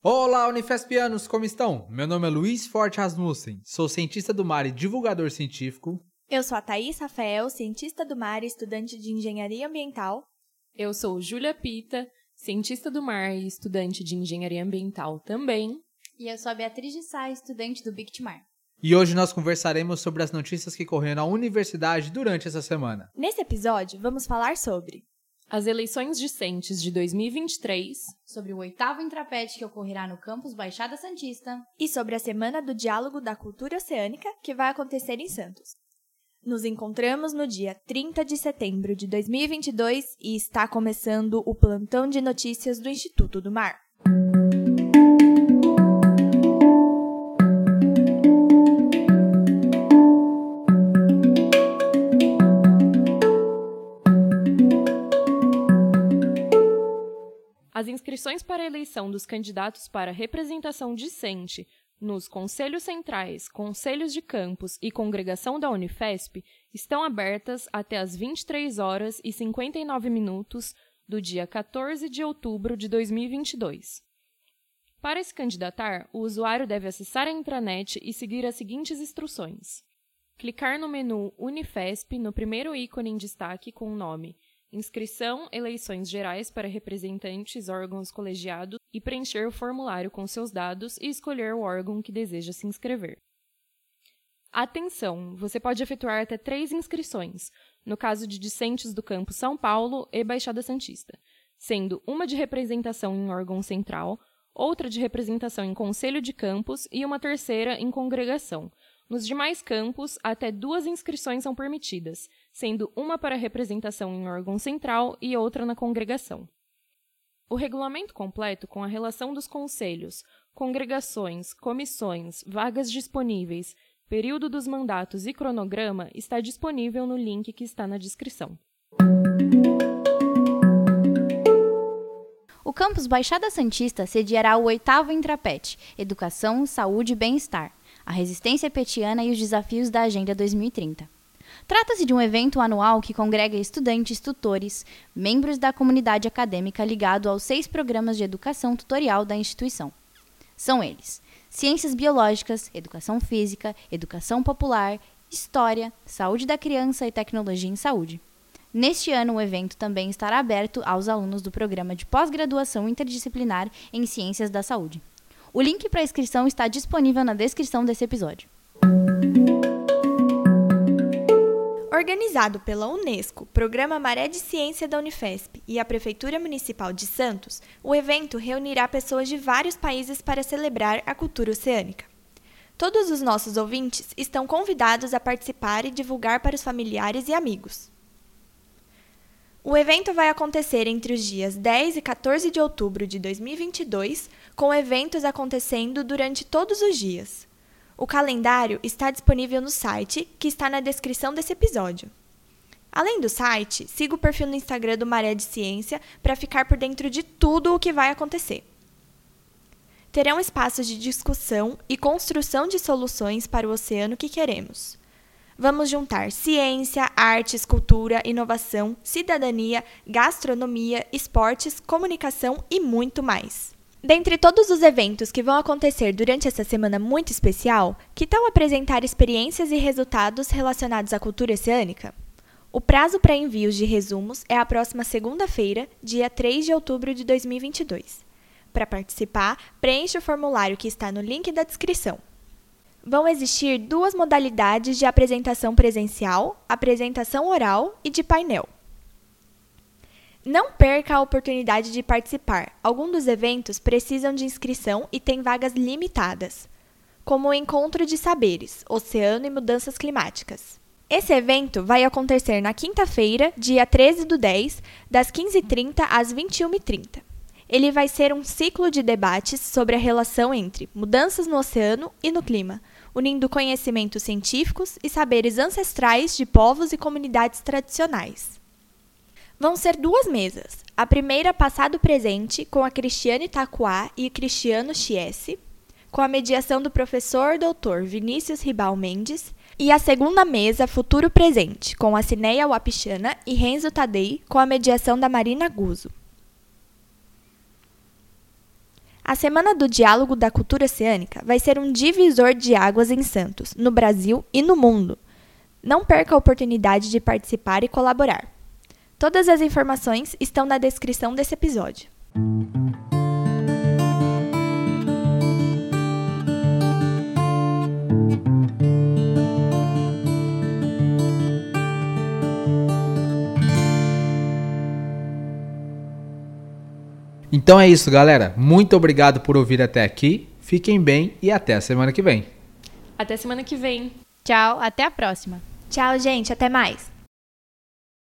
Olá, Unifespianos, como estão? Meu nome é Luiz Forte Rasmussen, sou cientista do mar e divulgador científico. Eu sou a Thaís Rafael, cientista do mar e estudante de engenharia ambiental. Eu sou Júlia Pita, cientista do mar e estudante de engenharia ambiental também. E eu sou a Beatriz de Sá, estudante do Bictmar. E hoje nós conversaremos sobre as notícias que correram na universidade durante essa semana. Nesse episódio, vamos falar sobre as eleições discentes de 2023, sobre o oitavo Intrapet que ocorrerá no campus Baixada Santista e sobre a Semana do Diálogo da Cultura Oceânica que vai acontecer em Santos. Nos encontramos no dia 30 de setembro de 2022 e está começando o plantão de notícias do Instituto do Mar. As inscrições para a eleição dos candidatos para representação discente nos Conselhos Centrais, Conselhos de Campos e Congregação da Unifesp estão abertas até às 23 horas e 59 minutos do dia 14 de outubro de 2022. Para se candidatar, o usuário deve acessar a intranet e seguir as seguintes instruções: clicar no menu Unifesp no primeiro ícone em destaque com o nome inscrição, eleições gerais para representantes, órgãos colegiados e preencher o formulário com seus dados e escolher o órgão que deseja se inscrever. Atenção! Você pode efetuar até três inscrições, no caso de discentes do campo São Paulo e Baixada Santista, sendo uma de representação em órgão central, outra de representação em conselho de campus e uma terceira em congregação, nos demais campos, até duas inscrições são permitidas, sendo uma para representação em órgão central e outra na congregação. O regulamento completo com a relação dos conselhos, congregações, comissões, vagas disponíveis, período dos mandatos e cronograma está disponível no link que está na descrição. O campus Baixada Santista sediará o oitavo Intrapet, Educação, Saúde e Bem-Estar a resistência petiana e os desafios da Agenda 2030. Trata-se de um evento anual que congrega estudantes, tutores, membros da comunidade acadêmica ligado aos seis programas de educação tutorial da instituição. São eles: Ciências Biológicas, Educação Física, Educação Popular, História, Saúde da Criança e Tecnologia em Saúde. Neste ano, o evento também estará aberto aos alunos do programa de pós-graduação interdisciplinar em Ciências da Saúde. O link para a inscrição está disponível na descrição desse episódio. Organizado pela Unesco, Programa Maré de Ciência da Unifesp e a Prefeitura Municipal de Santos, o evento reunirá pessoas de vários países para celebrar a cultura oceânica. Todos os nossos ouvintes estão convidados a participar e divulgar para os familiares e amigos. O evento vai acontecer entre os dias 10 e 14 de outubro de 2022, com eventos acontecendo durante todos os dias. O calendário está disponível no site, que está na descrição desse episódio. Além do site, siga o perfil no Instagram do Maré de Ciência para ficar por dentro de tudo o que vai acontecer. Terão espaços de discussão e construção de soluções para o oceano que queremos. Vamos juntar ciência, artes, cultura, inovação, cidadania, gastronomia, esportes, comunicação e muito mais. Dentre todos os eventos que vão acontecer durante essa semana muito especial, que tal apresentar experiências e resultados relacionados à cultura oceânica? O prazo para envios de resumos é a próxima segunda-feira, dia 3 de outubro de 2022. Para participar, preencha o formulário que está no link da descrição vão existir duas modalidades de apresentação presencial, apresentação oral e de painel. Não perca a oportunidade de participar. Alguns dos eventos precisam de inscrição e têm vagas limitadas, como o Encontro de Saberes, Oceano e Mudanças Climáticas. Esse evento vai acontecer na quinta-feira, dia 13 do 10, das 15h30 às 21h30. Ele vai ser um ciclo de debates sobre a relação entre mudanças no oceano e no clima, unindo conhecimentos científicos e saberes ancestrais de povos e comunidades tradicionais. Vão ser duas mesas. A primeira passado-presente, com a Cristiane Tacuá e Cristiano Chiesi, com a mediação do professor Dr. Vinícius Ribal Mendes, e a segunda mesa futuro-presente, com a Cineia Wapichana e Renzo Tadei, com a mediação da Marina Guzzo. A Semana do Diálogo da Cultura Oceânica vai ser um divisor de águas em Santos, no Brasil e no mundo. Não perca a oportunidade de participar e colaborar. Todas as informações estão na descrição desse episódio. Então é isso, galera. Muito obrigado por ouvir até aqui. Fiquem bem e até a semana que vem. Até semana que vem. Tchau, até a próxima. Tchau, gente. Até mais.